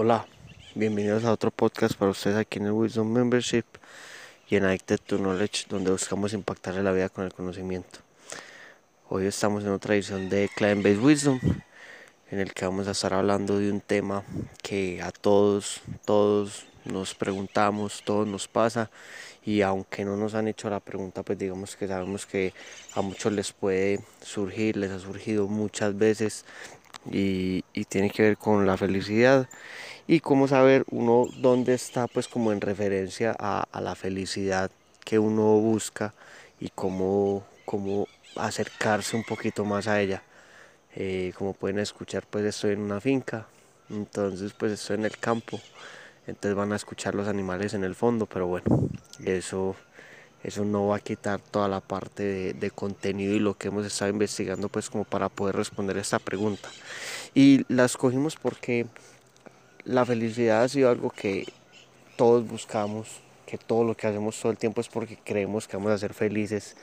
Hola, bienvenidos a otro podcast para ustedes aquí en el Wisdom Membership y en Addicted to Knowledge, donde buscamos impactarle la vida con el conocimiento. Hoy estamos en otra edición de Client Based Wisdom, en el que vamos a estar hablando de un tema que a todos, todos nos preguntamos, todos nos pasa y aunque no nos han hecho la pregunta, pues digamos que sabemos que a muchos les puede surgir, les ha surgido muchas veces y, tiene que ver con la felicidad y cómo saber uno dónde está pues como en referencia a, la felicidad que uno busca y cómo, cómo acercarse un poquito más a ella. Eh, como pueden escuchar pues estoy en una finca, entonces pues estoy en el campo, entonces van a escuchar los animales en el fondo, pero bueno, eso eso no va a quitar toda la parte de, contenido y lo que hemos estado investigando pues como para poder responder esta pregunta. Y la escogimos porque la felicidad ha sido algo que todos buscamos, que todo lo que hacemos todo el tiempo es porque creemos que vamos a ser felices,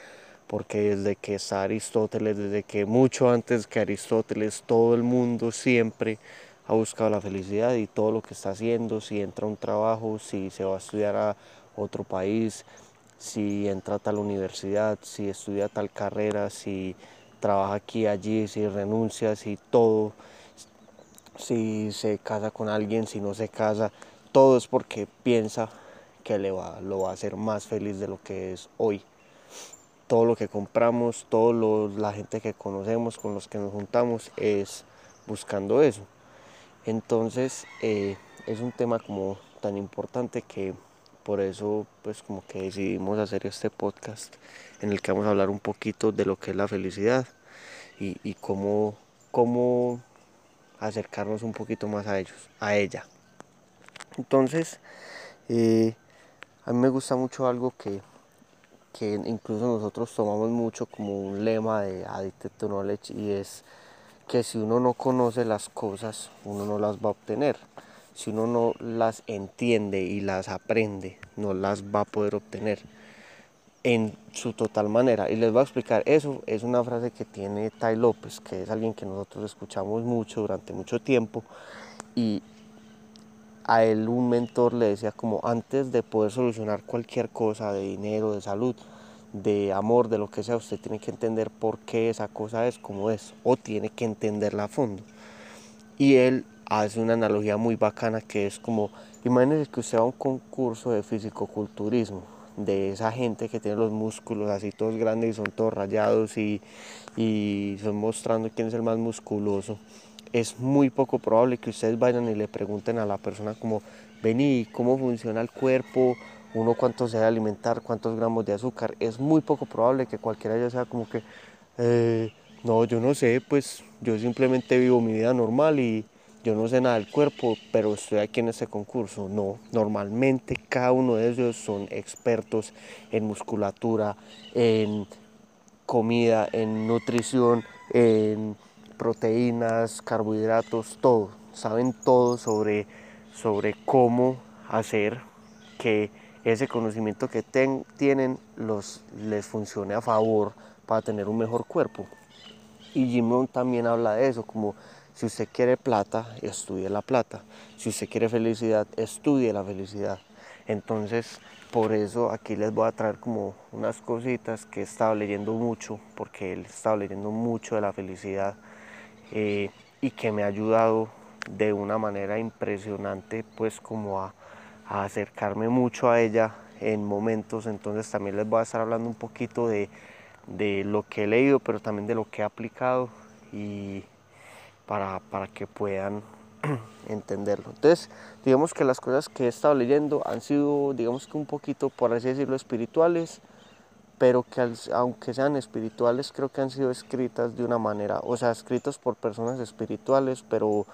porque desde que está Aristóteles, desde que mucho antes que Aristóteles, todo el mundo siempre ha buscado la felicidad y todo lo que está haciendo, si entra un trabajo, si se va a estudiar a otro país, si entra a tal universidad, si estudia tal carrera, si trabaja aquí, allí, si renuncia, si todo, si se casa con alguien, si no se casa, todo es porque piensa que le va, lo va a hacer más feliz de lo que es hoy. Todo lo que compramos, toda la gente que conocemos, con los que nos juntamos, es buscando eso. Entonces eh, es un tema como tan importante que por eso pues como que decidimos hacer este podcast en el que vamos a hablar un poquito de lo que es la felicidad y, cómo, cómo acercarnos un poquito más a ellos, a ella. Entonces, eh, a mí me gusta mucho algo que, que incluso nosotros tomamos mucho como un lema de Addicted to Knowledge y es que si uno no conoce las cosas, uno no las va a obtener si uno no las entiende y las aprende, no las va a poder obtener en su total manera. Y les voy a explicar, eso es una frase que tiene Tai López, que es alguien que nosotros escuchamos mucho durante mucho tiempo y a él un mentor le decía como antes de poder solucionar cualquier cosa de dinero, de salud, de amor, de lo que sea, usted tiene que entender por qué esa cosa es como es o tiene que entenderla a fondo. Y él hace una analogía muy bacana que es como, imagínese que usted va a un concurso de fisicoculturismo, de esa gente que tiene los músculos así todos grandes y son todos rayados y, y son mostrando quién es el más musculoso. Es muy poco probable que ustedes vayan y le pregunten a la persona como, vení, ¿cómo funciona el cuerpo? Uno cuánto se debe alimentar, cuántos gramos de azúcar. Es muy poco probable que cualquiera ya sea como que, eh, no, yo no sé, pues yo simplemente vivo mi vida normal y, yo no sé nada del cuerpo, pero estoy aquí en este concurso. No, normalmente cada uno de ellos son expertos en musculatura, en comida, en nutrición, en proteínas, carbohidratos, todo. Saben todo sobre, sobre cómo hacer que ese conocimiento que tienen los, les funcione a favor para tener un mejor cuerpo. Y Jim también habla de eso, como si usted quiere plata, estudie la plata. Si usted quiere felicidad, estudie la felicidad. Entonces, por eso aquí les voy a traer como unas cositas que he estado leyendo mucho, porque él estado leyendo mucho de la felicidad eh, y que me ha ayudado de una manera impresionante, pues como a, acercarme mucho a ella en momentos. Entonces también les voy a estar hablando un poquito de, de lo que he leído, pero también de lo que he aplicado y para, que puedan entenderlo. Entonces, digamos que las cosas que he estado leyendo han sido, digamos que un poquito, por así decirlo, espirituales, pero que aunque sean espirituales, creo que han sido escritas de una manera, o sea, escritas por personas espirituales, pero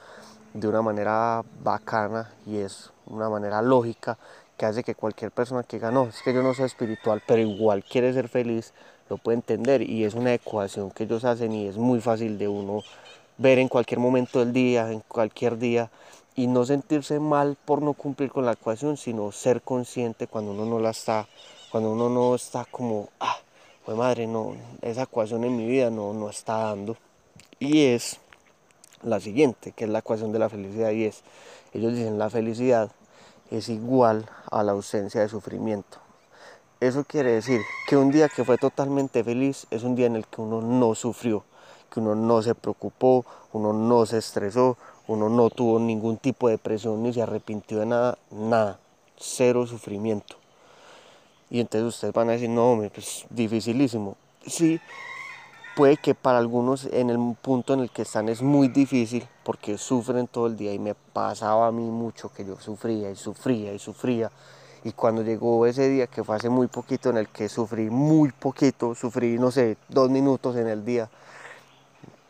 de una manera bacana y es una manera lógica que hace que cualquier persona que diga, no, es que yo no soy espiritual, pero igual quiere ser feliz, lo puede entender y es una ecuación que ellos hacen y es muy fácil de uno ver en cualquier momento del día, en cualquier día, y no sentirse mal por no cumplir con la ecuación, sino ser consciente cuando uno no la está, cuando uno no está como, ah, pues madre, no, esa ecuación en mi vida no, no está dando. Y es la siguiente, que es la ecuación de la felicidad y es, ellos dicen la felicidad es igual a la ausencia de sufrimiento. Eso quiere decir que un día que fue totalmente feliz es un día en el que uno no sufrió, que uno no se preocupó, uno no se estresó, uno no tuvo ningún tipo de presión ni se arrepintió de nada, nada, cero sufrimiento. Y entonces ustedes van a decir, no, pues dificilísimo. Sí, puede que para algunos en el punto en el que están es muy difícil porque sufren todo el día y me pasaba a mí mucho que yo sufría y sufría y sufría. Y cuando llegó ese día, que fue hace muy poquito, en el que sufrí muy poquito, sufrí, no sé, dos minutos en el día,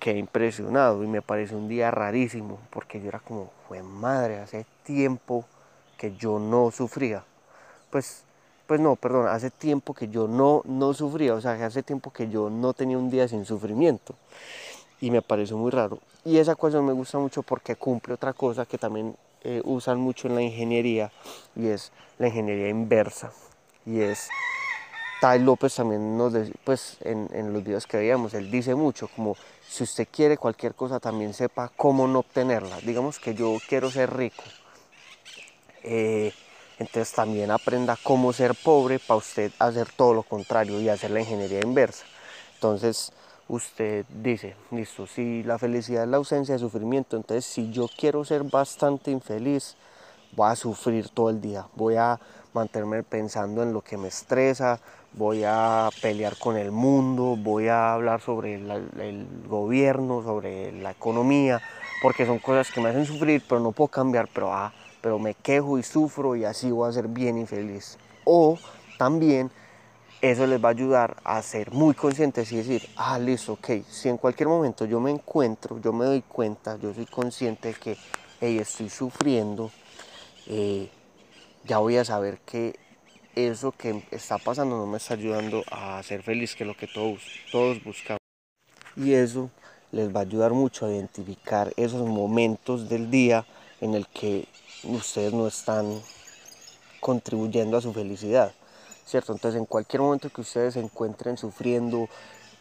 quedé impresionado y me pareció un día rarísimo porque yo era como, fue madre, hace tiempo que yo no sufría. Pues pues no, perdón, hace tiempo que yo no, no sufría, o sea, hace tiempo que yo no tenía un día sin sufrimiento. Y me pareció muy raro. Y esa ecuación me gusta mucho porque cumple otra cosa que también eh, usan mucho en la ingeniería y es la ingeniería inversa. Y es, Tai López también nos, pues en, en los videos que veíamos, él dice mucho, como si usted quiere cualquier cosa, también sepa cómo no obtenerla. Digamos que yo quiero ser rico. Eh, entonces también aprenda cómo ser pobre para usted hacer todo lo contrario y hacer la ingeniería inversa. Entonces usted dice, listo, si la felicidad es la ausencia de sufrimiento, entonces si yo quiero ser bastante infeliz, voy a sufrir todo el día, voy a mantenerme pensando en lo que me estresa, voy a pelear con el mundo, voy a hablar sobre el gobierno, sobre la economía, porque son cosas que me hacen sufrir, pero no puedo cambiar, pero ah, pero me quejo y sufro y así voy a ser bien infeliz. O también eso les va a ayudar a ser muy conscientes y decir, ah, listo, ok, si en cualquier momento yo me encuentro, yo me doy cuenta, yo soy consciente de que hey, estoy sufriendo, eh, ya voy a saber que eso que está pasando no me está ayudando a ser feliz, que es lo que todos, todos buscamos. Y eso les va a ayudar mucho a identificar esos momentos del día en el que ustedes no están contribuyendo a su felicidad, ¿cierto? Entonces en cualquier momento que ustedes se encuentren sufriendo,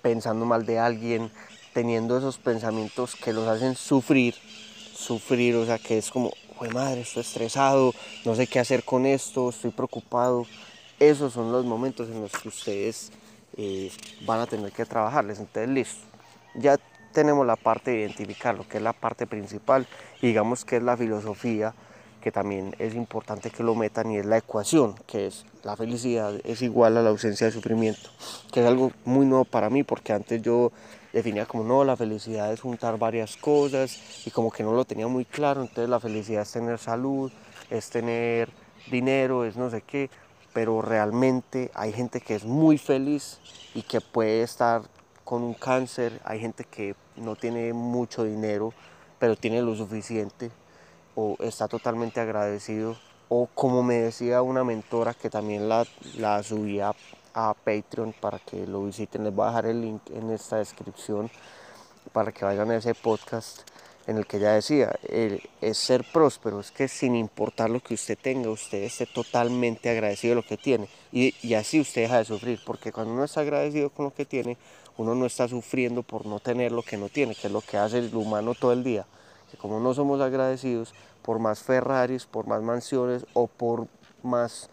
pensando mal de alguien, teniendo esos pensamientos que los hacen sufrir, sufrir, o sea, que es como, ¡Jue madre, estoy estresado, no sé qué hacer con esto, estoy preocupado. Esos son los momentos en los que ustedes eh, van a tener que trabajarles. Entonces, listo. Ya tenemos la parte de identificar lo que es la parte principal, digamos que es la filosofía que también es importante que lo metan y es la ecuación, que es la felicidad es igual a la ausencia de sufrimiento, que es algo muy nuevo para mí porque antes yo definía como no, la felicidad es juntar varias cosas y como que no lo tenía muy claro, entonces la felicidad es tener salud, es tener dinero, es no sé qué, pero realmente hay gente que es muy feliz y que puede estar con un cáncer, hay gente que no tiene mucho dinero, pero tiene lo suficiente o está totalmente agradecido. O como me decía una mentora que también la, la subía a Patreon para que lo visiten, les voy a dejar el link en esta descripción para que vayan a ese podcast en el que ella decía, es ser próspero, es que sin importar lo que usted tenga, usted esté totalmente agradecido de lo que tiene. Y, y así usted deja de sufrir, porque cuando uno está agradecido con lo que tiene, uno no está sufriendo por no tener lo que no tiene, que es lo que hace el humano todo el día. Que como no somos agradecidos, por más Ferraris, por más mansiones o por más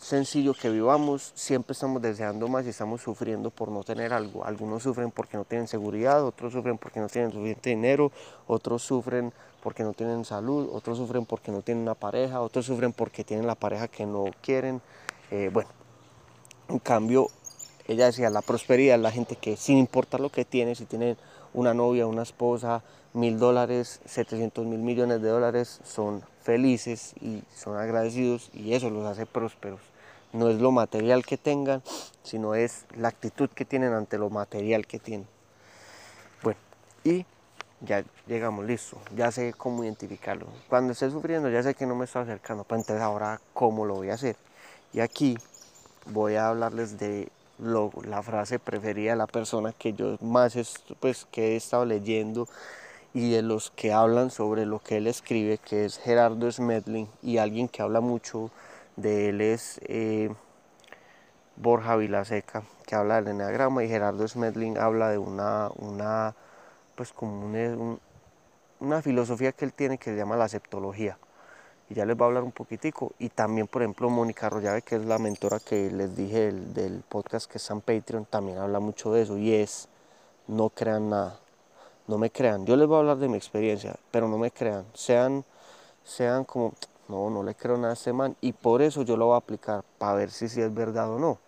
sencillo que vivamos, siempre estamos deseando más y estamos sufriendo por no tener algo. Algunos sufren porque no tienen seguridad, otros sufren porque no tienen suficiente dinero, otros sufren porque no tienen salud, otros sufren porque no tienen una pareja, otros sufren porque tienen la pareja que no quieren. Eh, bueno, en cambio, ella decía, la prosperidad la gente que sin importar lo que tiene, si tienen una novia, una esposa, mil dólares, 700 mil millones de dólares, son felices y son agradecidos y eso los hace prósperos. No es lo material que tengan, sino es la actitud que tienen ante lo material que tienen. Bueno, y ya llegamos, listo, ya sé cómo identificarlo. Cuando esté sufriendo, ya sé que no me estoy acercando, pero entonces ahora, ¿cómo lo voy a hacer? Y aquí voy a hablarles de la frase preferida de la persona que yo más pues, que he estado leyendo y de los que hablan sobre lo que él escribe, que es Gerardo Smedlin, y alguien que habla mucho de él es eh, Borja Vilaseca, que habla del eneagrama, y Gerardo Smedlin habla de una, una pues como un, una filosofía que él tiene que se llama la septología. Y ya les voy a hablar un poquitico. Y también, por ejemplo, Mónica Arroyave, que es la mentora que les dije del, podcast que está en Patreon, también habla mucho de eso. Y es, no crean nada. No me crean. Yo les voy a hablar de mi experiencia, pero no me crean. Sean, sean como, no, no le creo nada a este man. Y por eso yo lo voy a aplicar, para ver si, es verdad o no.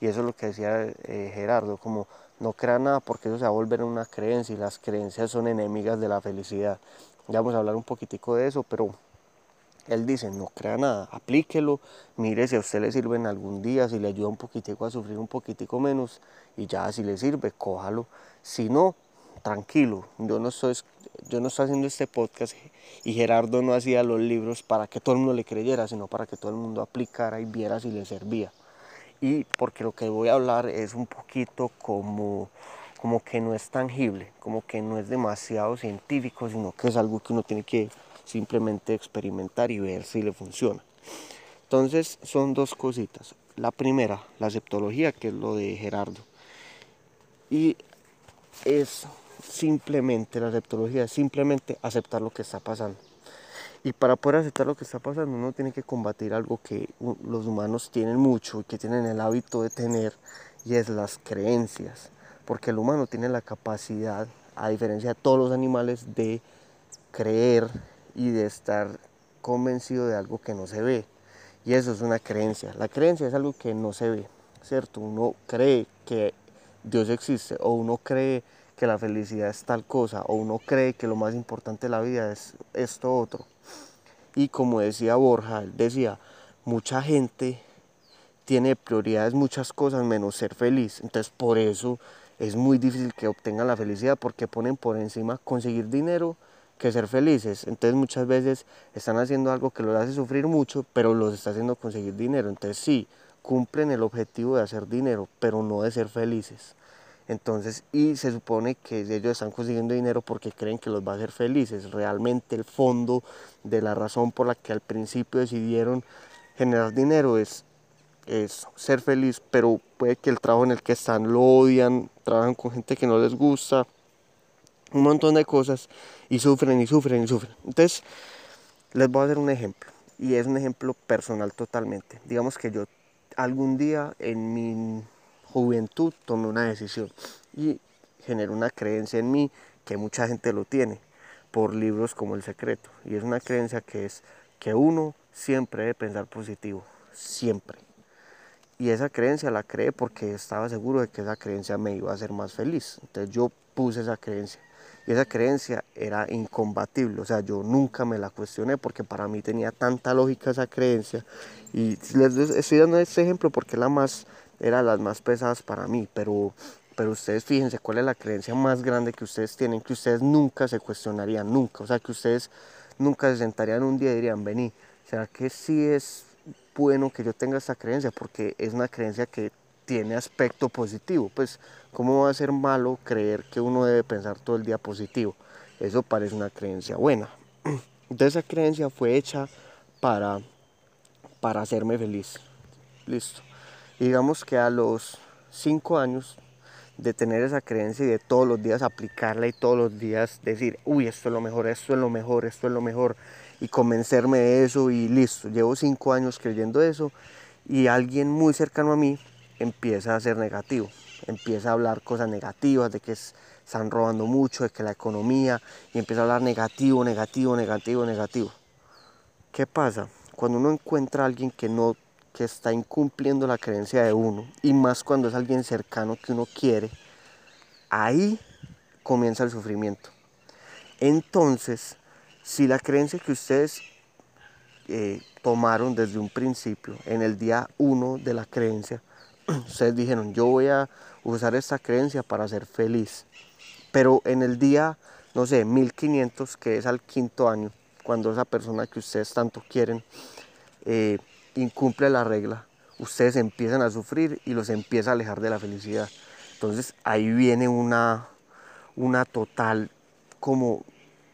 Y eso es lo que decía eh, Gerardo, como no crea nada porque eso se va a volver una creencia y las creencias son enemigas de la felicidad. Ya vamos a hablar un poquitico de eso, pero él dice, no crea nada, aplíquelo, mire si a usted le sirve en algún día, si le ayuda un poquitico a sufrir un poquitico menos y ya si le sirve, cójalo. Si no, tranquilo, yo no estoy, yo no estoy haciendo este podcast y Gerardo no hacía los libros para que todo el mundo le creyera, sino para que todo el mundo aplicara y viera si le servía y porque lo que voy a hablar es un poquito como, como que no es tangible, como que no es demasiado científico, sino que es algo que uno tiene que simplemente experimentar y ver si le funciona. Entonces son dos cositas. La primera, la septología, que es lo de Gerardo. Y es simplemente, la septología es simplemente aceptar lo que está pasando. Y para poder aceptar lo que está pasando, uno tiene que combatir algo que los humanos tienen mucho y que tienen el hábito de tener, y es las creencias. Porque el humano tiene la capacidad, a diferencia de todos los animales, de creer y de estar convencido de algo que no se ve. Y eso es una creencia. La creencia es algo que no se ve, ¿cierto? Uno cree que Dios existe o uno cree que la felicidad es tal cosa o uno cree que lo más importante de la vida es esto otro. Y como decía Borja, él decía, mucha gente tiene prioridades muchas cosas menos ser feliz. Entonces por eso es muy difícil que obtengan la felicidad porque ponen por encima conseguir dinero que ser felices. Entonces muchas veces están haciendo algo que los hace sufrir mucho, pero los está haciendo conseguir dinero. Entonces sí, cumplen el objetivo de hacer dinero, pero no de ser felices. Entonces, y se supone que ellos están consiguiendo dinero porque creen que los va a hacer felices. Realmente el fondo de la razón por la que al principio decidieron generar dinero es, es ser feliz, pero puede que el trabajo en el que están lo odian, trabajan con gente que no les gusta, un montón de cosas y sufren y sufren y sufren. Entonces, les voy a hacer un ejemplo y es un ejemplo personal totalmente. Digamos que yo algún día en mi juventud tomé una decisión y generó una creencia en mí que mucha gente lo tiene por libros como El Secreto. Y es una creencia que es que uno siempre debe pensar positivo, siempre. Y esa creencia la creé porque estaba seguro de que esa creencia me iba a hacer más feliz. Entonces yo puse esa creencia. Y esa creencia era incompatible, o sea, yo nunca me la cuestioné porque para mí tenía tanta lógica esa creencia. Y les estoy dando este ejemplo porque la más eran las más pesadas para mí, pero, pero ustedes fíjense cuál es la creencia más grande que ustedes tienen, que ustedes nunca se cuestionarían, nunca, o sea, que ustedes nunca se sentarían un día y dirían, vení, ¿será que sí es bueno que yo tenga esta creencia? Porque es una creencia que tiene aspecto positivo, pues ¿cómo va a ser malo creer que uno debe pensar todo el día positivo? Eso parece una creencia buena. Entonces esa creencia fue hecha para, para hacerme feliz. Listo digamos que a los cinco años de tener esa creencia y de todos los días aplicarla y todos los días decir, uy, esto es lo mejor, esto es lo mejor, esto es lo mejor, y convencerme de eso y listo, llevo cinco años creyendo eso y alguien muy cercano a mí empieza a ser negativo, empieza a hablar cosas negativas de que están robando mucho, de que la economía, y empieza a hablar negativo, negativo, negativo, negativo. ¿Qué pasa? Cuando uno encuentra a alguien que no que está incumpliendo la creencia de uno, y más cuando es alguien cercano que uno quiere, ahí comienza el sufrimiento. Entonces, si la creencia que ustedes eh, tomaron desde un principio, en el día uno de la creencia, ustedes dijeron, yo voy a usar esta creencia para ser feliz, pero en el día, no sé, 1500, que es al quinto año, cuando esa persona que ustedes tanto quieren, eh, incumple la regla, ustedes empiezan a sufrir y los empieza a alejar de la felicidad. Entonces ahí viene una, una total como,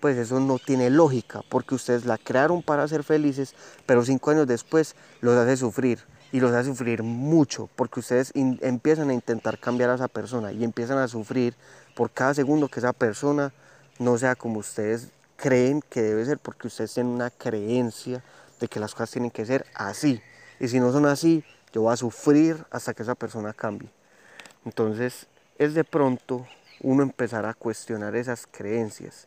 pues eso no tiene lógica, porque ustedes la crearon para ser felices, pero cinco años después los hace sufrir y los hace sufrir mucho, porque ustedes empiezan a intentar cambiar a esa persona y empiezan a sufrir por cada segundo que esa persona no sea como ustedes creen que debe ser porque ustedes tienen una creencia de que las cosas tienen que ser así. Y si no son así, yo voy a sufrir hasta que esa persona cambie. Entonces es de pronto uno empezar a cuestionar esas creencias.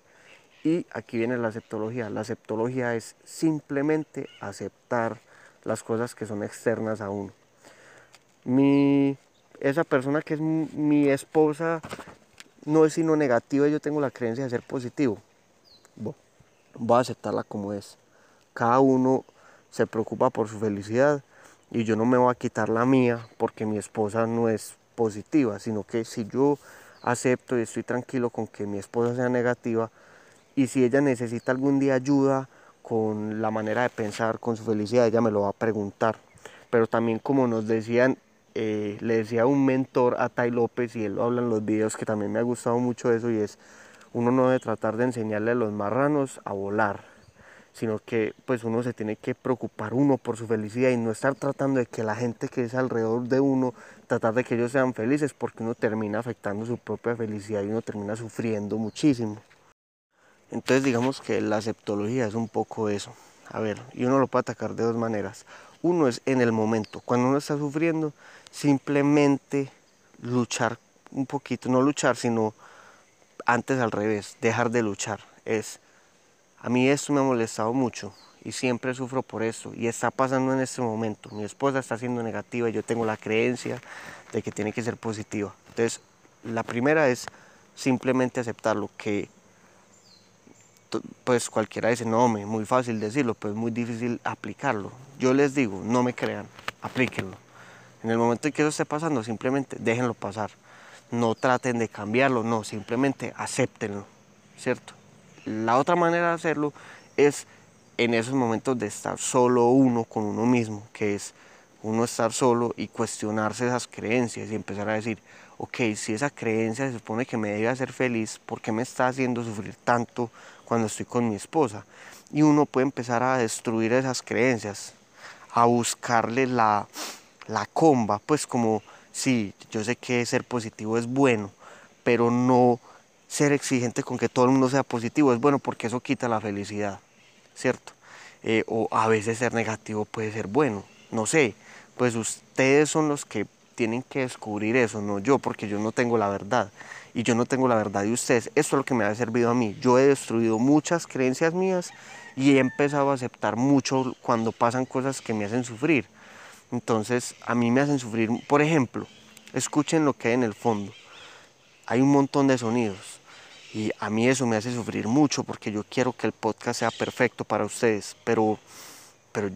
Y aquí viene la aceptología. La aceptología es simplemente aceptar las cosas que son externas a uno. Mi, esa persona que es mi esposa no es sino negativa, yo tengo la creencia de ser positivo. voy a aceptarla como es. Cada uno se preocupa por su felicidad y yo no me voy a quitar la mía porque mi esposa no es positiva, sino que si yo acepto y estoy tranquilo con que mi esposa sea negativa y si ella necesita algún día ayuda con la manera de pensar, con su felicidad, ella me lo va a preguntar. Pero también como nos decían, eh, le decía un mentor a Tai López y él lo habla en los videos que también me ha gustado mucho eso y es uno no debe tratar de enseñarle a los marranos a volar, sino que pues uno se tiene que preocupar uno por su felicidad y no estar tratando de que la gente que es alrededor de uno, tratar de que ellos sean felices porque uno termina afectando su propia felicidad y uno termina sufriendo muchísimo. Entonces digamos que la aceptología es un poco eso. A ver, y uno lo puede atacar de dos maneras. Uno es en el momento, cuando uno está sufriendo, simplemente luchar un poquito, no luchar, sino antes al revés, dejar de luchar. Es a mí esto me ha molestado mucho y siempre sufro por eso y está pasando en este momento. Mi esposa está siendo negativa y yo tengo la creencia de que tiene que ser positiva. Entonces, la primera es simplemente aceptarlo, que pues cualquiera dice, no, me muy fácil decirlo, pero es muy difícil aplicarlo. Yo les digo, no me crean, aplíquenlo. En el momento en que eso esté pasando, simplemente déjenlo pasar. No traten de cambiarlo, no, simplemente acéptenlo, ¿cierto? La otra manera de hacerlo es en esos momentos de estar solo uno con uno mismo, que es uno estar solo y cuestionarse esas creencias y empezar a decir, ok, si esa creencia se supone que me debe hacer feliz, ¿por qué me está haciendo sufrir tanto cuando estoy con mi esposa? Y uno puede empezar a destruir esas creencias, a buscarle la, la comba, pues como, sí, yo sé que ser positivo es bueno, pero no ser exigente con que todo el mundo sea positivo es bueno porque eso quita la felicidad, ¿cierto? Eh, o a veces ser negativo puede ser bueno, no sé, pues ustedes son los que tienen que descubrir eso, no yo, porque yo no tengo la verdad. Y yo no tengo la verdad de ustedes. Esto es lo que me ha servido a mí. Yo he destruido muchas creencias mías y he empezado a aceptar mucho cuando pasan cosas que me hacen sufrir. Entonces, a mí me hacen sufrir, por ejemplo, escuchen lo que hay en el fondo. Hay un montón de sonidos. Y a mí eso me hace sufrir mucho porque yo quiero que el podcast sea perfecto para ustedes, pero, pero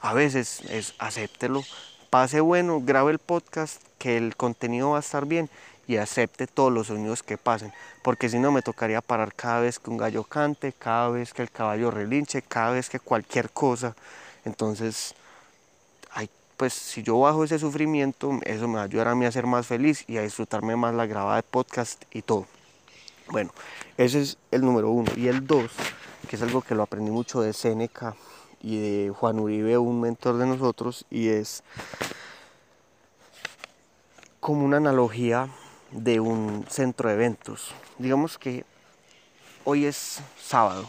a veces es acéptelo, pase bueno, grabe el podcast, que el contenido va a estar bien y acepte todos los sonidos que pasen, porque si no me tocaría parar cada vez que un gallo cante, cada vez que el caballo relinche, cada vez que cualquier cosa. Entonces, pues si yo bajo ese sufrimiento, eso me va a ayudar a mí a ser más feliz y a disfrutarme más la grabada de podcast y todo. Bueno, ese es el número uno. Y el dos, que es algo que lo aprendí mucho de Seneca y de Juan Uribe, un mentor de nosotros, y es como una analogía de un centro de eventos. Digamos que hoy es sábado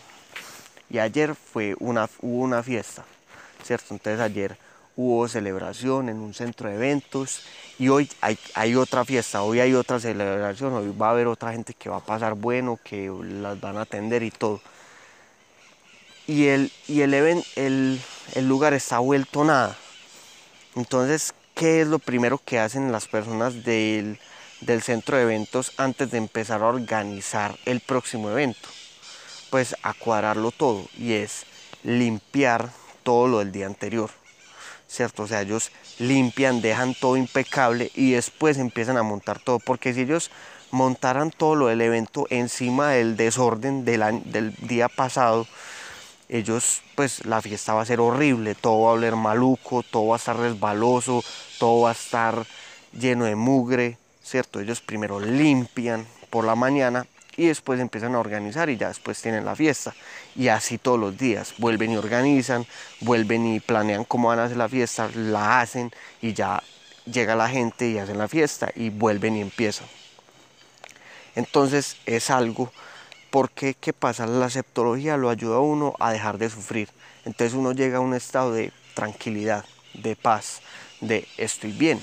y ayer fue una, hubo una fiesta, ¿cierto? Entonces ayer hubo celebración en un centro de eventos y hoy hay, otra fiesta, hoy hay otra celebración, hoy va a haber otra gente que va a pasar bueno, que las van a atender y todo. Y el, y el, el, el lugar está vuelto nada. Entonces, ¿qué es lo primero que hacen las personas del, del centro de eventos antes de empezar a organizar el próximo evento? Pues a cuadrarlo todo y es limpiar todo lo del día anterior. ¿Cierto? O sea, ellos limpian, dejan todo impecable y después empiezan a montar todo, porque si ellos montaran todo lo del evento encima del desorden del, del día pasado, ellos pues la fiesta va a ser horrible, todo va a oler maluco, todo va a estar resbaloso, todo va a estar lleno de mugre, ¿cierto? Ellos primero limpian por la mañana y después empiezan a organizar y ya después tienen la fiesta. Y así todos los días, vuelven y organizan, vuelven y planean cómo van a hacer la fiesta, la hacen y ya llega la gente y hacen la fiesta y vuelven y empiezan. Entonces es algo Porque, ¿qué pasa? La aceptología lo ayuda a uno a dejar de sufrir. Entonces uno llega a un estado de tranquilidad, de paz, de estoy bien.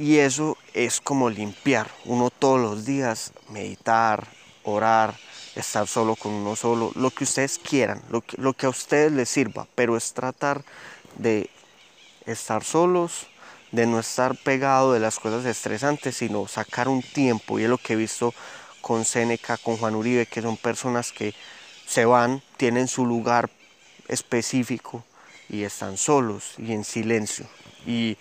Y eso es como limpiar. Uno todos los días meditar, orar, estar solo con uno solo, lo que ustedes quieran, lo que, a ustedes les sirva, pero es tratar de estar solos, de no estar pegado de las cosas estresantes, sino sacar un tiempo. Y es lo que he visto con Seneca, con Juan Uribe, que son personas que se van, tienen su lugar específico y están solos y en silencio. Y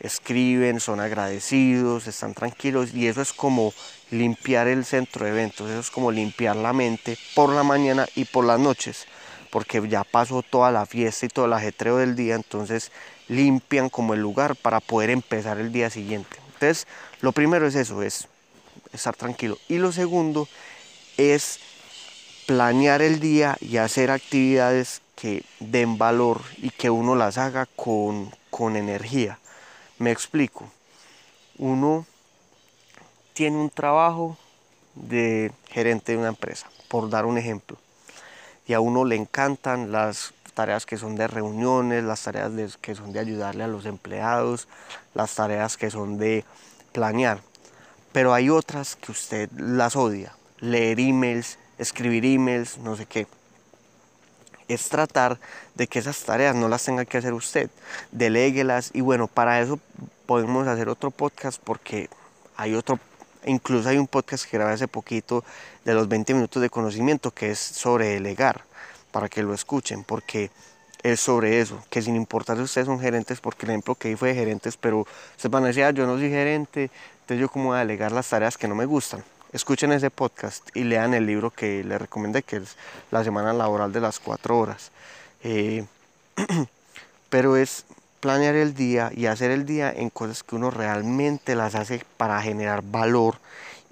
escriben, son agradecidos, están tranquilos y eso es como limpiar el centro de eventos, eso es como limpiar la mente por la mañana y por las noches, porque ya pasó toda la fiesta y todo el ajetreo del día, entonces limpian como el lugar para poder empezar el día siguiente. Entonces, lo primero es eso, es estar tranquilo. Y lo segundo es planear el día y hacer actividades que den valor y que uno las haga con, con energía. Me explico. Uno tiene un trabajo de gerente de una empresa, por dar un ejemplo. Y a uno le encantan las tareas que son de reuniones, las tareas que son de ayudarle a los empleados, las tareas que son de planear. Pero hay otras que usted las odia. Leer emails, escribir emails, no sé qué. Es tratar de que esas tareas no las tenga que hacer usted. Deléguelas y bueno, para eso podemos hacer otro podcast porque hay otro Incluso hay un podcast que grabé hace poquito de los 20 minutos de conocimiento que es sobre delegar, para que lo escuchen, porque es sobre eso, que sin importar si ustedes son gerentes, porque el ejemplo que di fue de gerentes, pero ustedes van a decir, ah, yo no soy gerente, entonces yo cómo voy a delegar las tareas que no me gustan. Escuchen ese podcast y lean el libro que les recomendé, que es La Semana Laboral de las Cuatro Horas. Eh, pero es planear el día y hacer el día en cosas que uno realmente las hace para generar valor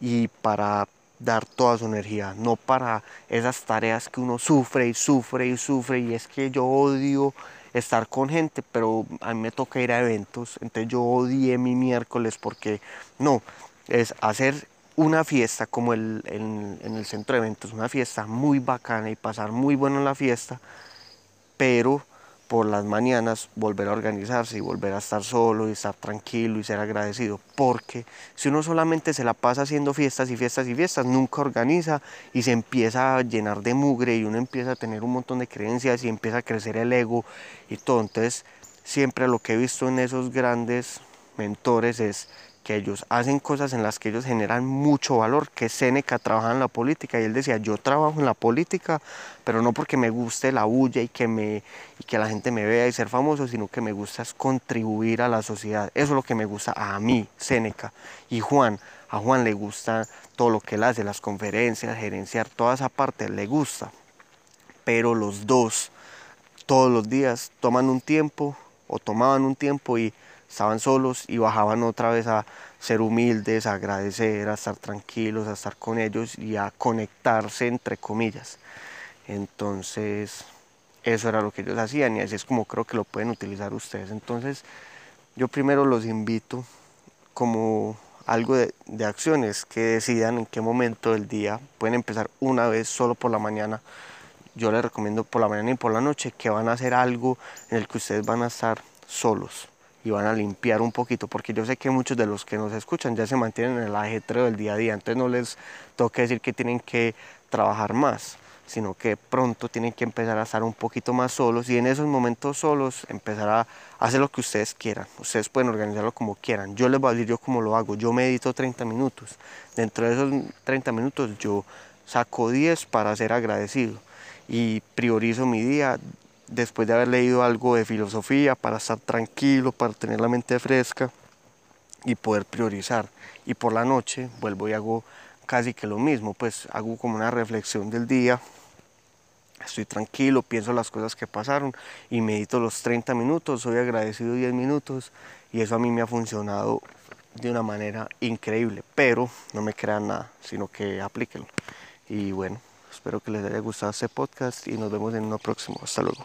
y para dar toda su energía, no para esas tareas que uno sufre y sufre y sufre y es que yo odio estar con gente, pero a mí me toca ir a eventos, entonces yo odié mi miércoles porque no, es hacer una fiesta como el, en, en el centro de eventos, una fiesta muy bacana y pasar muy bueno en la fiesta, pero por las mañanas volver a organizarse y volver a estar solo y estar tranquilo y ser agradecido. Porque si uno solamente se la pasa haciendo fiestas y fiestas y fiestas, nunca organiza y se empieza a llenar de mugre y uno empieza a tener un montón de creencias y empieza a crecer el ego y todo. Entonces, siempre lo que he visto en esos grandes mentores es que ellos hacen cosas en las que ellos generan mucho valor, que Seneca trabaja en la política y él decía, yo trabajo en la política, pero no porque me guste la bulla y que, me, y que la gente me vea y ser famoso, sino que me gusta es contribuir a la sociedad. Eso es lo que me gusta a mí, Seneca. Y Juan, a Juan le gusta todo lo que él hace, las conferencias, gerenciar, toda esa parte le gusta. Pero los dos, todos los días, toman un tiempo o tomaban un tiempo y estaban solos y bajaban otra vez a ser humildes, a agradecer, a estar tranquilos, a estar con ellos y a conectarse entre comillas. Entonces, eso era lo que ellos hacían y así es como creo que lo pueden utilizar ustedes. Entonces, yo primero los invito como algo de, acciones que decidan en qué momento del día pueden empezar una vez solo por la mañana. Yo les recomiendo por la mañana y por la noche que van a hacer algo en el que ustedes van a estar solos y van a limpiar un poquito, porque yo sé que muchos de los que nos escuchan ya se mantienen en el ajetreo del día a día, entonces no les toca decir que tienen que trabajar más, sino que pronto tienen que empezar a estar un poquito más solos y en esos momentos solos empezar a hacer lo que ustedes quieran. Ustedes pueden organizarlo como quieran. Yo les voy a decir yo cómo lo hago. Yo medito 30 minutos. Dentro de esos 30 minutos yo saco 10 para ser agradecido y priorizo mi día después de haber leído algo de filosofía para estar tranquilo, para tener la mente fresca y poder priorizar. Y por la noche vuelvo y hago casi que lo mismo, pues hago como una reflexión del día, estoy tranquilo, pienso las cosas que pasaron y medito los 30 minutos, soy agradecido 10 minutos y eso a mí me ha funcionado de una manera increíble, pero no me crean nada, sino que aplíquenlo. Y bueno, espero que les haya gustado este podcast y nos vemos en uno próximo. Hasta luego.